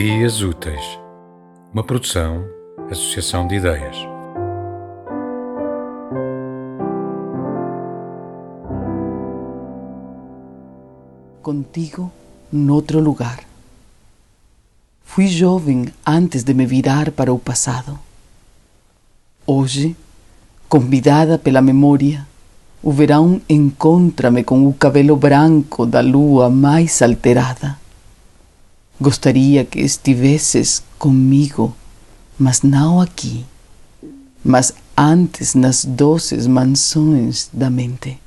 Ideias Úteis, uma produção, associação de ideias. Contigo noutro lugar. Fui jovem antes de me virar para o passado. Hoje, convidada pela memória, o verão encontra-me com o cabelo branco da lua mais alterada. Gostaria que estivesses comigo, mas não aqui, mas antes nas doces mansões da mente.